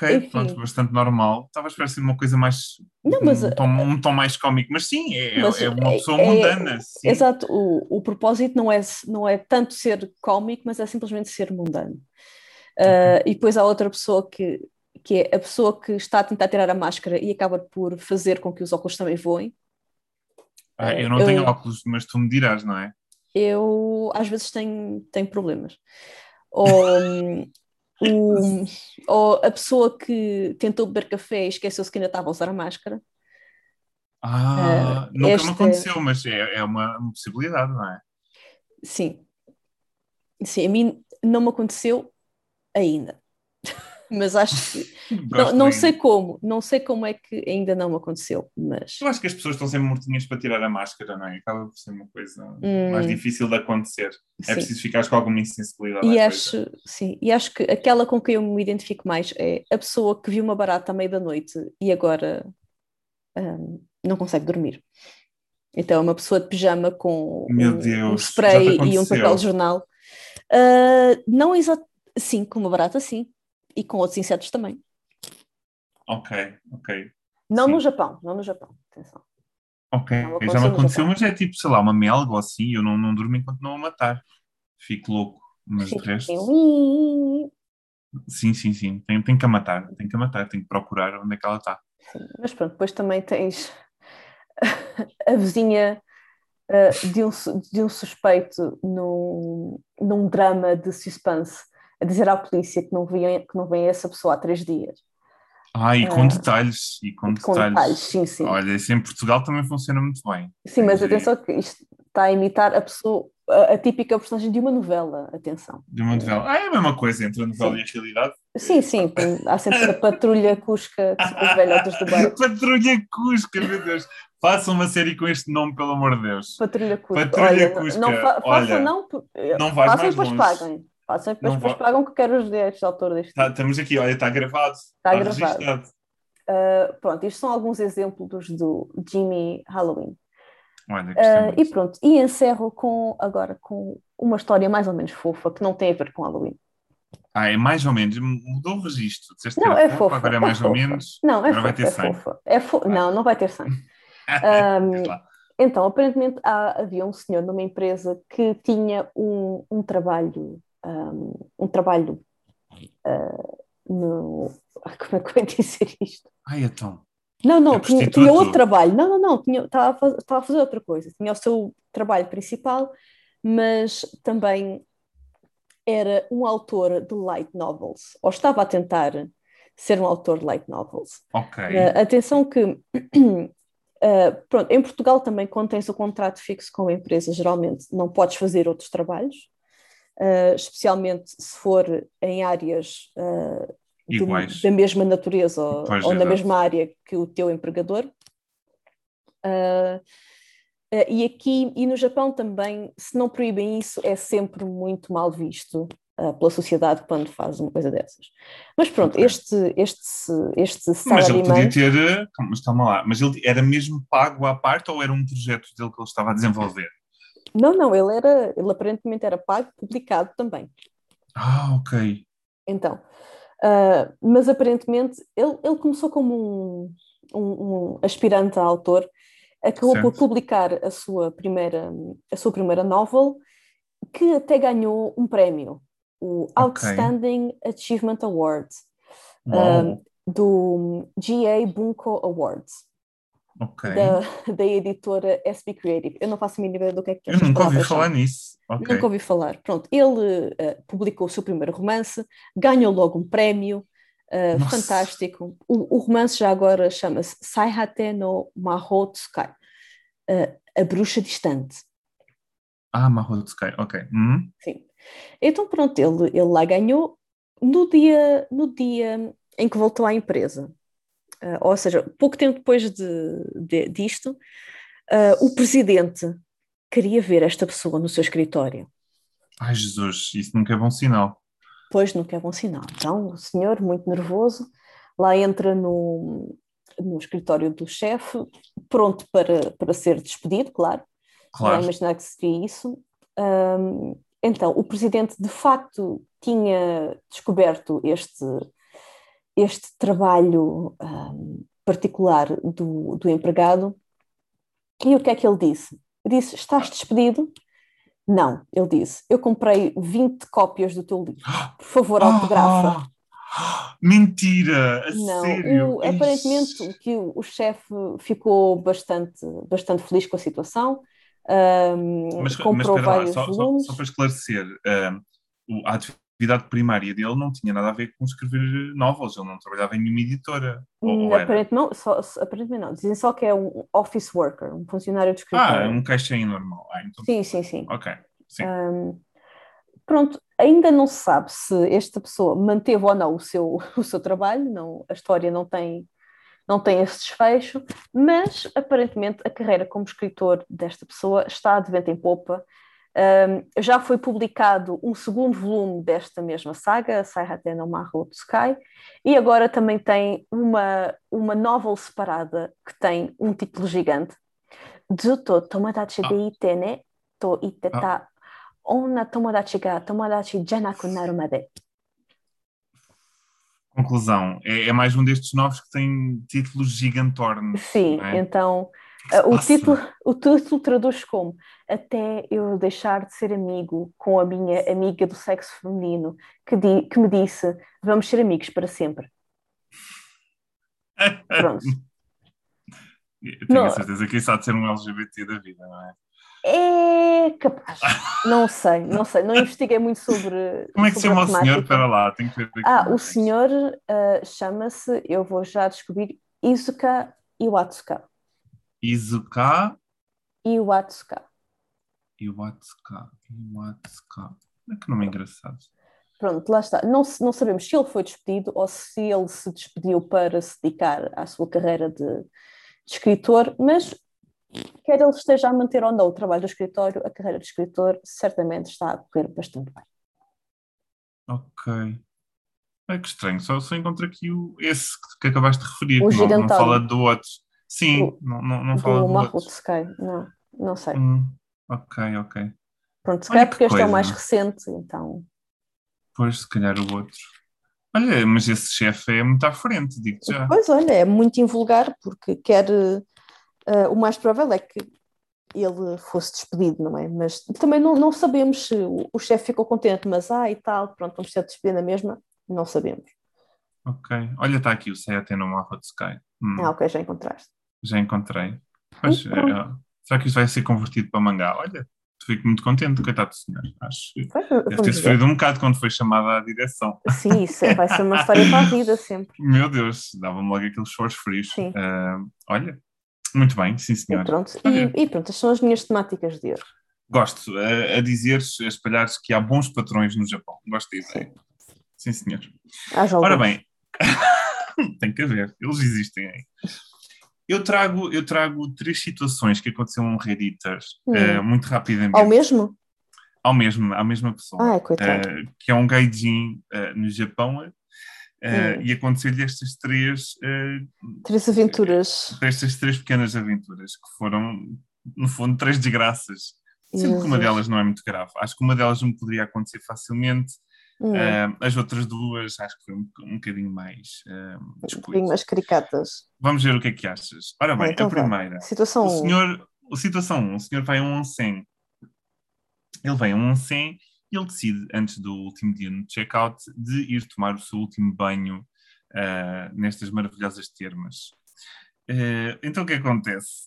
ok, enfim. pronto, bastante normal. Estava a esperar ser uma coisa mais. Não, mas, um, tom, um tom mais cómico, mas sim, é, mas é uma pessoa é, mundana. Exato, o, o propósito não é, não é tanto ser cómico, mas é simplesmente ser mundano. Uh, e depois há outra pessoa que, que é a pessoa que está a tentar tirar a máscara e acaba por fazer com que os óculos também voem. Ah, eu não eu, tenho óculos, mas tu me dirás, não é? Eu às vezes tenho, tenho problemas. Ou, um, ou a pessoa que tentou beber café e esqueceu-se que ainda estava a usar a máscara. Ah, uh, nunca me aconteceu, mas é, é uma, uma possibilidade, não é? Sim. Sim, a mim não me aconteceu ainda mas acho que não, não sei como, não sei como é que ainda não aconteceu, mas eu acho que as pessoas estão sempre mortinhas para tirar a máscara, não é? Acaba por ser uma coisa hum, mais difícil de acontecer. É sim. É preciso ficar com alguma insensibilidade. E acho, coisa. sim, e acho que aquela com quem eu me identifico mais é a pessoa que viu uma barata à meia da noite e agora um, não consegue dormir. Então é uma pessoa de pijama com um, Deus, um spray e um papel de jornal. Uh, não exatamente, sim, com uma barata, sim e com outros insetos também. Ok, ok. Não Sim. no Japão, não no Japão, atenção. Ok, já me aconteceu, mas é tipo, sei lá, uma melga ou assim, eu não, não durmo enquanto não a matar. Fico louco, mas de resto... Sim, sim, sim, tem, tem que a matar, tem que a matar, tem que procurar onde é que ela está. Mas pronto, depois também tens a vizinha uh, de, um, de um suspeito num, num drama de suspense a dizer à polícia que não, via, que não vem essa pessoa há três dias. Ah, e com uh, detalhes. E com, com detalhes. detalhes. sim, sim. Olha, isso em Portugal também funciona muito bem. Sim, mas atenção que isto está a imitar a pessoa, a, a, típica personagem de uma novela, atenção. De uma novela. Ah, é a mesma coisa entre a novela sim. e a realidade? Sim, sim. Há sempre a patrulha Cusca, velhotas do bairro. patrulha Cusca, meu Deus. Façam uma série com este nome, pelo amor de Deus. Patrulha Cusca. Patrulha Olha, Cusca. Não, fa Olha, não, não vais façam mais longe. paguem. Façam depois, depois pagam que quero os direitos de autor deste. Tá, estamos aqui, olha, está gravado. Está, está gravado. Uh, pronto, estes são alguns exemplos do Jimmy Halloween. Olha, uh, e pronto, e encerro com, agora com uma história mais ou menos fofa que não tem a ver com Halloween. Ah, é mais ou menos, mudou o registro. Não, é fofa, fofa, agora é, é mais fofa. ou menos. Não, é agora fofa, vai ter é sangue. fofa. É fo... Não, não vai ter sangue. um, então, aparentemente há, havia um senhor numa empresa que tinha um, um trabalho, um, um trabalho uh, no. Como é que eu ia dizer isto? Ai, então. Não, não, é tinha, tinha, outro trabalho. Não, não, não, tinha, estava, a fazer, estava a fazer outra coisa. Tinha o seu trabalho principal, mas também era um autor de light novels, ou estava a tentar ser um autor de light novels. Ok. Uh, atenção que, uh, pronto, em Portugal também, quando tens o contrato fixo com a empresa, geralmente não podes fazer outros trabalhos, uh, especialmente se for em áreas do, da mesma natureza ou, ou na mesma área que o teu empregador. Uh, uh, e aqui e no Japão também, se não proíbem isso, é sempre muito mal visto uh, pela sociedade quando faz uma coisa dessas. Mas pronto, okay. este, este, este Mas ele podia ter, mas calma lá, mas ele era mesmo pago à parte ou era um projeto dele que ele estava a desenvolver? Não, não, ele era, ele aparentemente era pago, publicado também. Ah, ok. Então, Uh, mas aparentemente ele, ele começou como um, um, um aspirante a autor, acabou certo. por publicar a sua primeira a sua primeira novel, que até ganhou um prémio, o Outstanding okay. Achievement Award, um, do GA Bunko Awards. Okay. Da, da editora SB Creative. Eu não faço a mínima ideia do que é que é. Eu nunca ouvi falar nisso. Okay. Nunca ouvi falar. Pronto, ele uh, publicou o seu primeiro romance, ganhou logo um prémio, uh, fantástico. O, o, romance já agora chama-se Saihate no Mahou Tsukai, uh, A Bruxa Distante. Ah, Mahotsukai, ok. Uhum. Sim. Então pronto, ele, ele lá ganhou no dia, no dia em que voltou à empresa. Uh, ou seja, pouco tempo depois de, de disto, uh, o presidente queria ver esta pessoa no seu escritório. Ai Jesus, isso nunca é bom sinal. Pois nunca é bom sinal. Então o senhor, muito nervoso, lá entra no, no escritório do chefe, pronto para, para ser despedido, claro. Claro. Não imaginar que seria isso. Um, então, o presidente de facto tinha descoberto este, este trabalho um, particular do, do empregado. E o que é que ele disse? Disse: Estás despedido? Não, ele disse: Eu comprei 20 cópias do teu livro. Por favor, autografa. Mentira! A não, sério? O, aparentemente que o, o chefe ficou bastante, bastante feliz com a situação. Um, mas, comprou mas vários lá, só, volumes. Só, só para esclarecer, um, a atividade primária dele não tinha nada a ver com escrever novels, ele não trabalhava em nenhuma editora. Ou, aparentemente, não, só, aparentemente não, dizem só que é um office worker, um funcionário de escritório. Ah, um caixinho normal. Ah, então... Sim, sim, sim. Ok, sim. Um, pronto, ainda não se sabe se esta pessoa manteve ou não o seu, o seu trabalho, não, a história não tem não tem esse desfecho, mas aparentemente a carreira como escritor desta pessoa está de vento em popa. Um, já foi publicado um segundo volume desta mesma saga, Saihate no Maho Tsukai, e agora também tem uma, uma novel separada que tem um título gigante. Zuto tomodachi de ite ne to ite ta onna tomodachi ga tomodachi janaku naru made. Conclusão, é, é, mais um destes novos que tem títulos gigantornos. Sim, é? então o, título, o título traduz como Até eu deixar de ser amigo com a minha amiga do sexo feminino que, di, que me disse vamos ser amigos para sempre. Pronto. Eu tenho não. a certeza que isso há de ser um LGBT da vida, não é? É capaz. Não sei, não sei. Não investiguei muito sobre. Como é que se chama o senhor? Para lá, tenho que ver aqui. Ah, o senhor uh, chama-se, eu vou já descobrir, Izuka Iwatsuka. Izuka Iwatsuka. Iwatsuka. Iwatsuka. É que nome engraçado. Pronto, lá está. Não, não sabemos se ele foi despedido ou se ele se despediu para se dedicar à sua carreira de, de escritor, mas quer ele esteja a manter ou não o trabalho do escritório, a carreira de escritor certamente está a correr bastante bem. Ok. É que estranho, só, só encontro aqui o, esse que acabaste de referir, o não, não fala do outro. Sim, o, não, não, não fala do. Sky, não, não sei. Hum, ok, ok. Pronto, se calhar porque este é o mais recente, então. Pois, se calhar o outro. Olha, mas esse chefe é muito à frente, digo já. Pois, olha, é muito invulgar, porque quer uh, o mais provável é que ele fosse despedido, não é? Mas também não, não sabemos se o, o chefe ficou contente, mas ah e tal, pronto, vamos ser despedido na mesma, não sabemos. Ok, olha, está aqui o Sayate no Maho Sky. Hum. Ah, ok, já encontraste. Já encontrei. Pois, é, será que isto vai ser convertido para mangá? Olha, fico muito contente, coitado do senhor. Acho que deve ter sofrido um bocado quando foi chamada à direção. Sim, isso vai ser uma história para a vida sempre. Meu Deus, dava-me logo aqueles chores frios. Sim. Uh, olha, muito bem, sim senhor. E pronto, e, e pronto, estas são as minhas temáticas de hoje. Gosto, a, a dizer, a espalhar que há bons patrões no Japão. Gosto dizer. Sim, sim senhor. Ora bem, tem que haver, eles existem aí. Eu trago, eu trago três situações que aconteceram no Redditor hum. uh, muito rapidamente. Ao mesmo? Ao mesmo, à mesma pessoa. Ah, coitado. Uh, que é um gaijin uh, no Japão Uh, e aconteceu-lhe estas três. Três aventuras. Estas três pequenas aventuras, que foram, no fundo, três desgraças. Sendo que uma delas não é muito grave. Acho que uma delas me poderia acontecer facilmente. Uh, as outras duas acho que foi um, um bocadinho mais. Uh, um bocadinho mais caricatas. Vamos ver o que é que achas. Ora bem, então, a primeira. Situação 1. O senhor, um. situação 1. Um, o senhor vai a um onsen. Ele vem a um onsen ele decide, antes do último dia no check-out, de ir tomar o seu último banho uh, nestas maravilhosas termas. Uh, então o que acontece?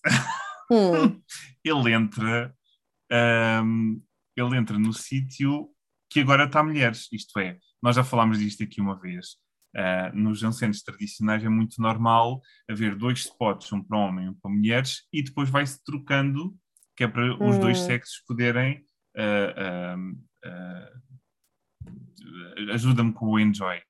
Hum. ele entra um, ele entra no sítio que agora está mulheres, isto é, nós já falámos disto aqui uma vez. Uh, nos jansenos tradicionais é muito normal haver dois spots, um para homem e um para mulheres, e depois vai-se trocando, que é para hum. os dois hum. sexos poderem uh, ajuda-me com o enjoy.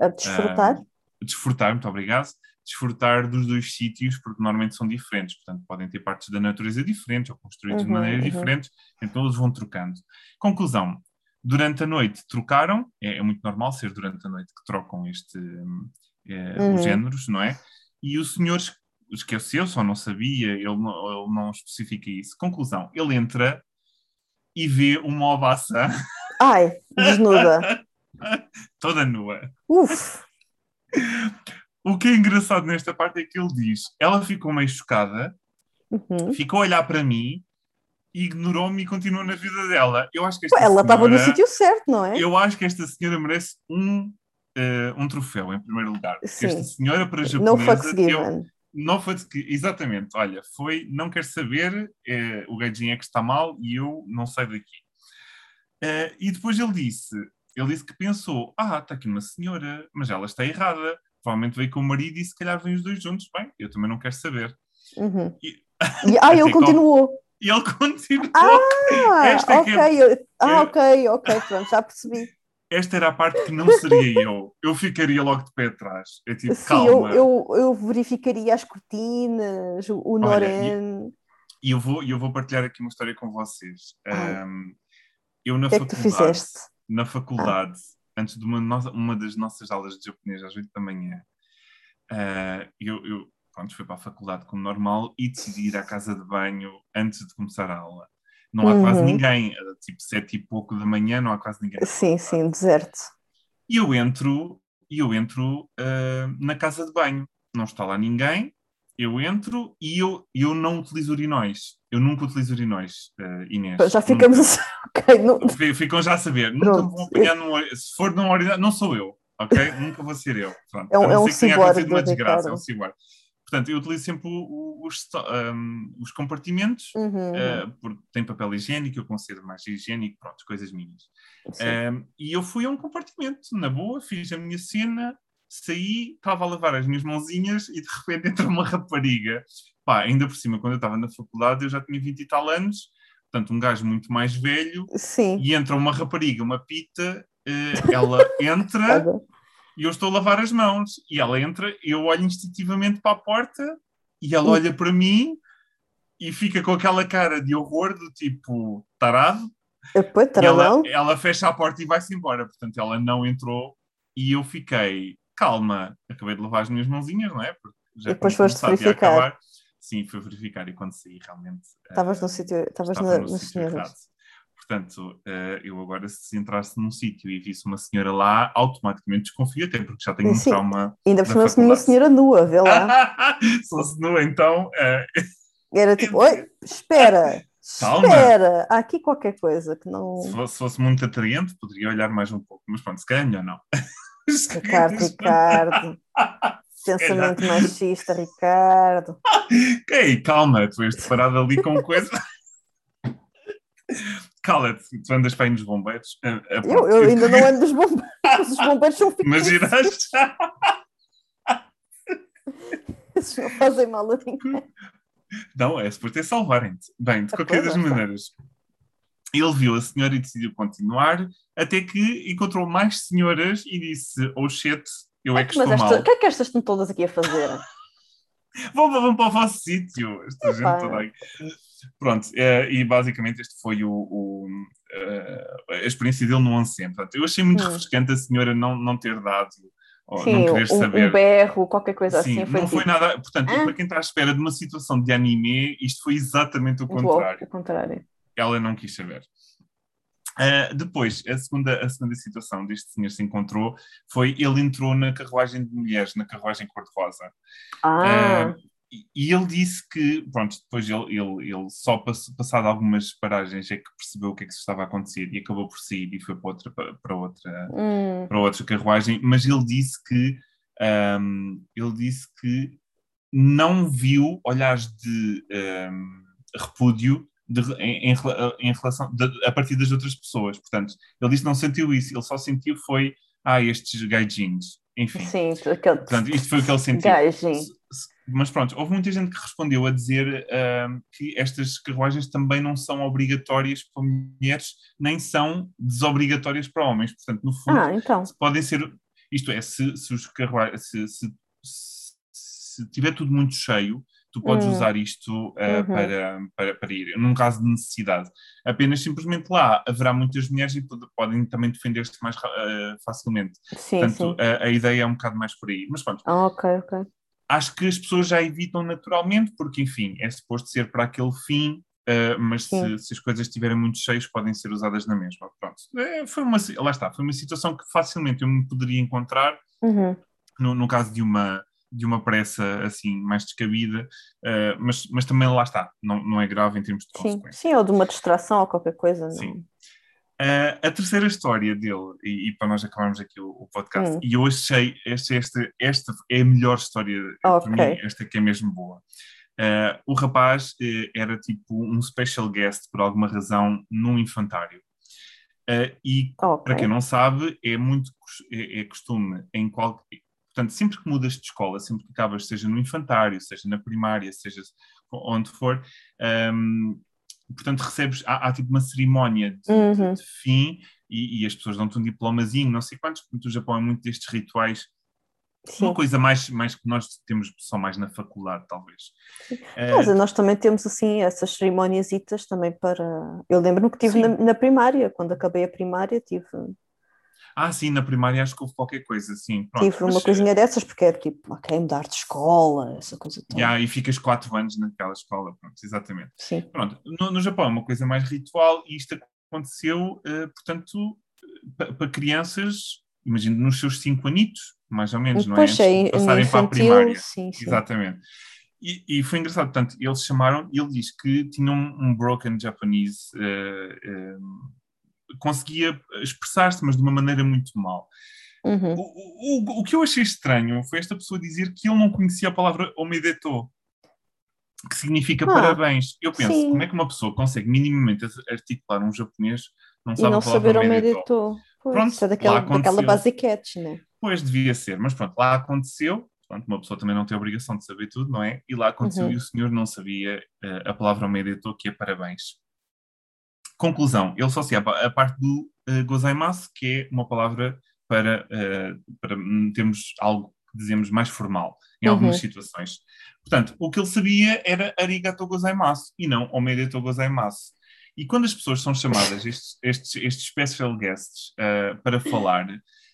A desfrutar? desfrutar, muito obrigado. Desfrutar dos dois sítios, porque normalmente são diferentes, portanto, podem ter partes da natureza diferentes ou construídos uhum, de maneira uhum. diferente, então eles vão trocando. Conclusão: durante a noite trocaram, é, é muito normal ser durante a noite que trocam este, é, uhum. os géneros, não é? E o senhor esqueceu, só não sabia, ele não, ele não especifica isso. Conclusão: ele entra e vê uma ovaça. Ai, desnuda. Toda nua. Uf! O que é engraçado nesta parte é que ele diz: ela ficou meio chocada, uhum. ficou a olhar para mim, ignorou-me e continuou na vida dela. Eu acho que esta ela estava no sítio certo, não é? Eu acho que esta senhora merece um, uh, um troféu, em primeiro lugar. Sim. Esta senhora, para japonesa, no fucks given. não foi exatamente, olha, foi, não quer saber, é, o gaijin é que está mal e eu não saio daqui. Uh, e depois ele disse: ele disse que pensou: ah, está aqui uma senhora, mas ela está errada. Provavelmente veio com o marido e se calhar vêm os dois juntos. Bem, eu também não quero saber. Uhum. E... e, ah, ele continuou. E ele continuou. Ah, Esta é ok. É... Ah, ok, ok, pronto, já percebi. Esta era a parte que não seria eu. Eu ficaria logo de pé atrás. É tipo, Sim, calma. Eu, eu, eu verificaria as cortinas, o Noren. E eu vou, eu vou partilhar aqui uma história com vocês. Um, eu na que faculdade. É que tu fizeste? na faculdade, ah. antes de uma, uma das nossas aulas de japonês, às 8 da manhã, uh, eu, eu pronto, fui para a faculdade como normal e decidi ir à casa de banho antes de começar a aula. Não há uhum. quase ninguém, tipo sete e pouco da manhã, não há quase ninguém. Sim, sim, deserto. E eu entro, eu entro uh, na casa de banho, não está lá ninguém, eu entro e eu, eu não utilizo urinóis. Eu nunca utilizo urinóis, uh, Inês. Já ficamos nunca. okay, não... Ficam já a saber. Pronto. Nunca vão apanhar num, Se for num urinário, não sou eu, ok? nunca vou ser eu. Pronto. É um, é um ciborgue. uma desgraça, é um ciborgue. Portanto, eu utilizo sempre os, um, os compartimentos, uhum. uh, porque tem papel higiênico, eu considero mais higiênico, pronto, coisas minhas. Um, e eu fui a um compartimento, na boa, fiz a minha cena, saí, estava a lavar as minhas mãozinhas e de repente entra uma rapariga. Pá, ainda por cima, quando eu estava na faculdade, eu já tinha 20 e tal anos, portanto, um gajo muito mais velho, Sim. e entra uma rapariga, uma pita, uh, ela entra e eu estou a lavar as mãos, e ela entra, eu olho instintivamente para a porta e ela olha para mim e fica com aquela cara de horror do tipo tarado. Depois, ela, ela fecha a porta e vai-se embora. Portanto, ela não entrou e eu fiquei calma, acabei de lavar as minhas mãozinhas, não é? Porque já e depois foste verificar. Sim, fui verificar e quando saí realmente. Estavas uh, no sítio, estavas na, no nas senhoras. Portanto, uh, eu agora, se entrasse num sítio e visse uma senhora lá, automaticamente desconfio, até porque já tenho um Sim. trauma. Ainda por cima, uma senhora nua, vê lá. se fosse nua, então. Uh... Era tipo, oi, espera, Calma. espera, há aqui qualquer coisa que não. Se fosse, se fosse muito atraente, poderia olhar mais um pouco, mas pronto, se calhar melhor não. Ricardo, Ricardo. Pensamento machista, Ricardo. Ei, calma, tu és parado ali com coisa. Cala-te, tu andas para ir nos bombeiros. Eu, eu ainda não ando nos bombeiros. Os bombeiros são Mas irás. Esses não fazem mal a ninguém. Não, é por ter salvarem-te. Bem, de qualquer das maneiras, ele viu a senhora e decidiu continuar, até que encontrou mais senhoras e disse: Oh shit, eu é que estou esta, mal. O que é que estas estão todas aqui a fazer? vão, vão para o vosso sítio, esta gente toda aí. Pronto, é, e basicamente este foi o, o a, a experiência dele no onsen. Portanto, eu achei muito hum. refrescante a senhora não, não ter dado Sim, não querer um, saber. Um berro, qualquer coisa Sim, assim. Foi não tipo... foi nada. Portanto, ah? para quem está à espera de uma situação de anime, isto foi exatamente o contrário. O contrário ela não quis saber. Uh, depois, a segunda, a segunda situação deste senhor se encontrou foi ele entrou na carruagem de mulheres, na carruagem cor-de-rosa. Ah. Uh, e ele disse que, pronto, depois ele, ele, ele só passou, passado algumas paragens é que percebeu o que é que se estava a acontecer e acabou por sair e foi para outra, para outra, hum. para outra carruagem, mas ele disse que um, ele disse que não viu olhares de um, repúdio de, em, em, relação de, a partir das outras pessoas. Portanto, ele disse que não sentiu isso, ele só sentiu foi ah, estes gaijins. Enfim. Sim, aquele... Portanto, isto foi o que ele sentiu. Gaijin. Mas pronto, houve muita gente que respondeu a dizer uh, que estas carruagens também não são obrigatórias para mulheres, nem são desobrigatórias para homens. Portanto, no fundo, ah, então. podem ser. Isto é, se, se os carruagens. Se, se, se tiver tudo muito cheio, tu podes hum. usar isto uh, uhum. para, para, para ir, num caso de necessidade. Apenas simplesmente lá haverá muitas mulheres e podem também defender-se mais uh, facilmente. Sim, Portanto, sim. A, a, ideia é um bocado mais por aí. Mas pronto. Ah, ok, ok. Acho que as pessoas já evitam naturalmente, porque, enfim, é suposto ser para aquele fim, uh, mas se, se, as coisas estiverem muito cheias, podem ser usadas na mesma. Pronto. É, foi uma, lá está, foi uma situação que facilmente eu me poderia encontrar uhum. no, no caso de uma de uma pressa assim mais descabida, uh, mas, mas também lá está, não, não é grave em termos de sim, consequências. Sim, ou de uma distração ou qualquer coisa. Não? Uh, a terceira história dele, e, e, para nós acabarmos aqui o, o podcast, hum. e eu achei esta, esta, esta é a melhor história okay. para mim, esta que é mesmo boa. Uh, o rapaz uh, era tipo um special guest, por alguma razão, num infantário. e, okay. para quem não sabe, é muito é, é costume em qualquer Portanto, sempre que mudas de escola, sempre que acabas, seja no infantário, seja na primária, seja onde for, um, portanto, recebes, há, há, tipo uma cerimónia de, uhum. de, de fim e, e, as pessoas dão-te um diplomazinho, não sei quantos, porque o Japão é muito destes rituais. Sim. Uma coisa mais, mais que nós temos só mais na faculdade, talvez. Mas uh, nós também temos assim essas cerimónias também para. Eu lembro-me que tive na, na, primária, quando acabei a primária, tive ah, sim, na primária acho que houve qualquer coisa, sim. Pronto, Tive uma coisinha dessas, porque era tipo, ok, mudar de escola, essa coisa toda. Yeah, e ficas quatro anos naquela escola, pronto, exatamente. Sim. Pronto, no, no Japão é uma coisa mais ritual e isto aconteceu, uh, portanto, para crianças, imagino, nos seus cinco anitos, mais ou menos, não é? Antes de passarem infantil, para a primária. Sim, sim. Exatamente. E, e, foi engraçado, portanto, eles chamaram, ele diz que tinham um, um broken Japanese uh, uh, conseguia expressar-se, mas de uma maneira muito mal. Uhum. O, o, o, que eu achei estranho foi esta pessoa dizer que ele não conhecia a palavra omedeto, que significa ah, parabéns. Eu penso, sim. como é que uma pessoa consegue minimamente articular um japonês não sabe e não saber omedeto? Pronto, é daquela, daquela basiquete, né? Pois, devia ser, mas pronto, lá aconteceu, pronto, uma pessoa também não tem a obrigação de saber tudo, não é? E lá aconteceu uhum. e o senhor não sabia uh, a palavra omedeto, que é parabéns. Conclusão, ele só sabe a parte do uh, gozaimasu, que é uma palavra para, uh, para termos algo que dizemos mais formal, em uhum. algumas situações. Portanto, o que ele sabia era arigato gozaimasu e não omedeto gozaimasu. E quando as pessoas são chamadas, estes, estes, estes special guests, uh, para falar,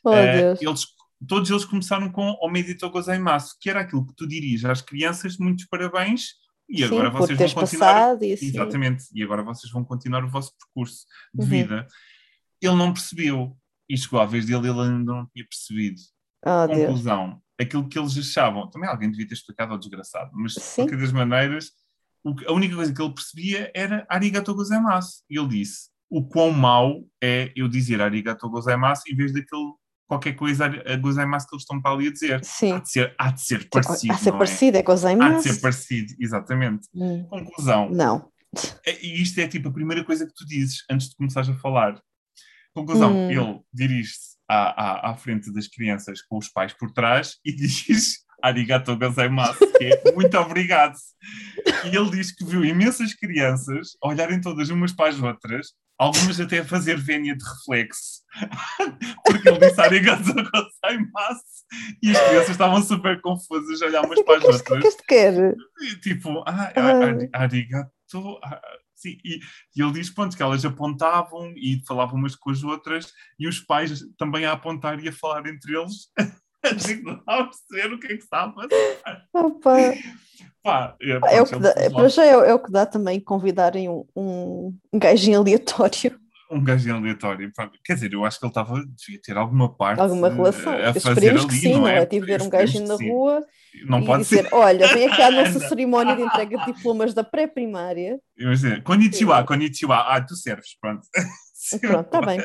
oh, uh, eles, todos eles começaram com omedeto gozaimasu, que era aquilo que tu dirias às crianças, muitos parabéns, e agora Sim, vocês vão continuar. E assim. Exatamente. E agora vocês vão continuar o vosso percurso de uhum. vida. Ele não percebeu. E chegou à vez dele, ele ainda não tinha percebido. Oh, Conclusão: Deus. aquilo que eles achavam. Também alguém devia ter explicado ao desgraçado, mas de qualquer das maneiras, a única coisa que ele percebia era arigato gozaimasu. E ele disse: o quão mau é eu dizer arigato gozaimasu em vez daquele qualquer coisa a gozaimasu que eles estão para ali a dizer. Sim. Há de ser, há de ser parecido. Há de ser parecido, é, é gozaimasu. Há de ser parecido, exatamente. Hum. Conclusão. Não. É, e isto é tipo a primeira coisa que tu dizes antes de começares a falar. Conclusão, hum. ele dirige-se à, à, à frente das crianças com os pais por trás e diz arigato gozaimasu, que é muito obrigado. E ele diz que viu imensas crianças olharem todas umas para as outras algumas até a fazer vénia de reflexo, porque ele disse arigato gozaimasu e as crianças estavam super confusas a olhar umas para as outras. O que é que quer? Tipo, ah, ah. arigato. Ah, sim, e, e, ele diz pronto, que elas apontavam e falavam umas com as outras e os pais também a apontar e a falar entre eles. a gente não estava a perceber o que é que estava a passar. Opa. Pá, é, é, o que dá, para já é, é, o que dá também convidarem um, um, gajinho aleatório. Um gajinho aleatório. Quer dizer, eu acho que ele estava, devia ter alguma parte. Alguma relação. A fazer ali, que sim, não é? Tipo, ver um gajinho na rua não e pode dizer: ser. Olha, vem aqui à nossa cerimónia de entrega de diplomas da pré-primária. Imagina, konnichiwa, konnichiwa. Ah, tu serves, pronto. Pronto, está bem.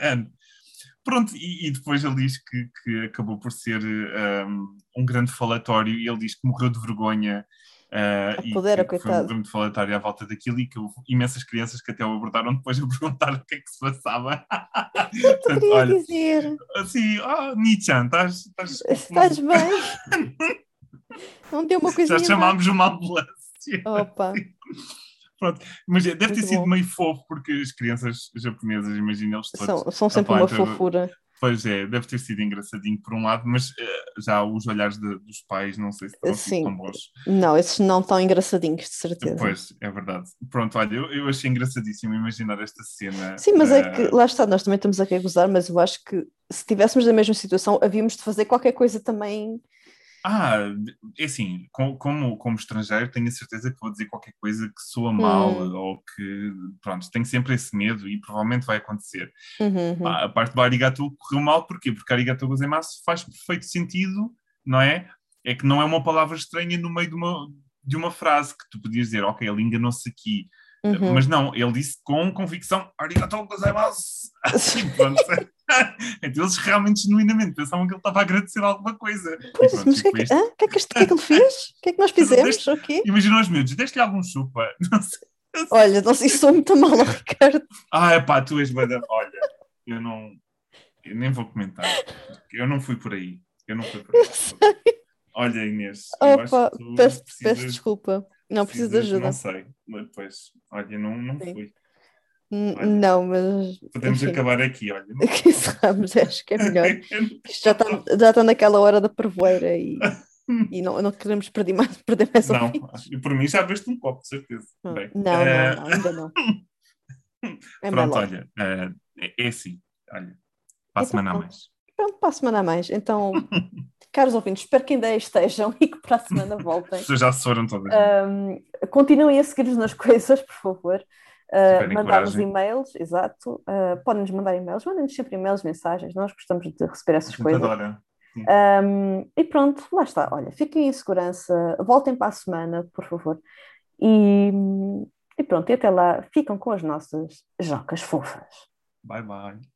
Pronto, e, e, depois ele diz que, que acabou por ser um, um grande falatório e ele diz que morreu de vergonha Uh, a poder, e, coitado. Foi muito falatório à volta daquilo e que houve imensas crianças que até o abordaram depois a perguntar o que é que se passava. Eu Portanto, olha, dizer. Assim, oh, Nichan, estás, estás, estás bem? Não deu uma coisa. Já chamámos uma ambulância. Opa. Pronto, mas deve Muito ter sido bom. meio fofo, porque as crianças japonesas, imagina eles todos. São, são sempre uma fofura. Pois é, deve ter sido engraçadinho por um lado, mas uh, já os olhares de, dos pais não sei se estão assim tão bons. Não, esses não estão engraçadinhos, de certeza. Pois, é verdade. Pronto, olha, eu, eu achei engraçadíssimo imaginar esta cena. Sim, mas uh... é que, lá está, nós também estamos a gozar, mas eu acho que se estivéssemos na mesma situação, havíamos de fazer qualquer coisa também ah, é assim, como, como estrangeiro, tenho a certeza que vou dizer qualquer coisa que soa mal hum. ou que, pronto, tenho sempre esse medo e provavelmente vai acontecer. Uhum, uhum. A parte do arigato correu mal, porquê? Porque arigato gozaimasu faz perfeito sentido, não é? É que não é uma palavra estranha no meio de uma, de uma frase que tu podias dizer, ok, ele enganou-se aqui. Uhum. Mas não, ele disse com convicção, arigato gozaimasu. Assim, pronto. então eles realmente, genuinamente, pensavam que ele estava a agradecer alguma coisa. Pois, pronto, mas o que, é que, ah, que, é que, que, é que ele fez? O que é que nós fizemos? Okay. Imagina os miúdos, deste-lhe algum chupa. Não sei. Olha, não sei se sou muito mal, Ricardo. Ah, é pá, tu és bada. Olha, eu não. Eu nem vou comentar. Eu não fui por aí. Eu não fui por aí. Olha, Inês. Opa, peço, peço desculpa. Não preciso de ajuda. Não sei, mas depois, olha, não, não fui. Olha, não, mas. Podemos enfim, acabar aqui, olha. Aqui encerramos, acho que é melhor. Isto já está, já está naquela hora da prevoeira e, e não, não queremos perder mais, perder mais Não, ouvintes. por mim já veste um copo, de certeza. Hum, Bem, não, uh... não, não, ainda não. É Pronto, olha, uh, é assim, olha, para a então, semana a mais. Pronto, para a semana a mais. Então, caros ouvintes, espero que ainda estejam e que para a semana voltem. já se foram todas. Um, continuem a seguir-nos nas coisas, por favor. Uh, mandar-nos e-mails, exato. Uh, Podem-nos mandar e-mails, mandem-nos sempre e-mails, mensagens, nós gostamos de receber essas coisas. Um, e pronto, lá está. Olha, fiquem em segurança, voltem para a semana, por favor. E, e pronto, e até lá ficam com as nossas jocas fofas. Bye bye.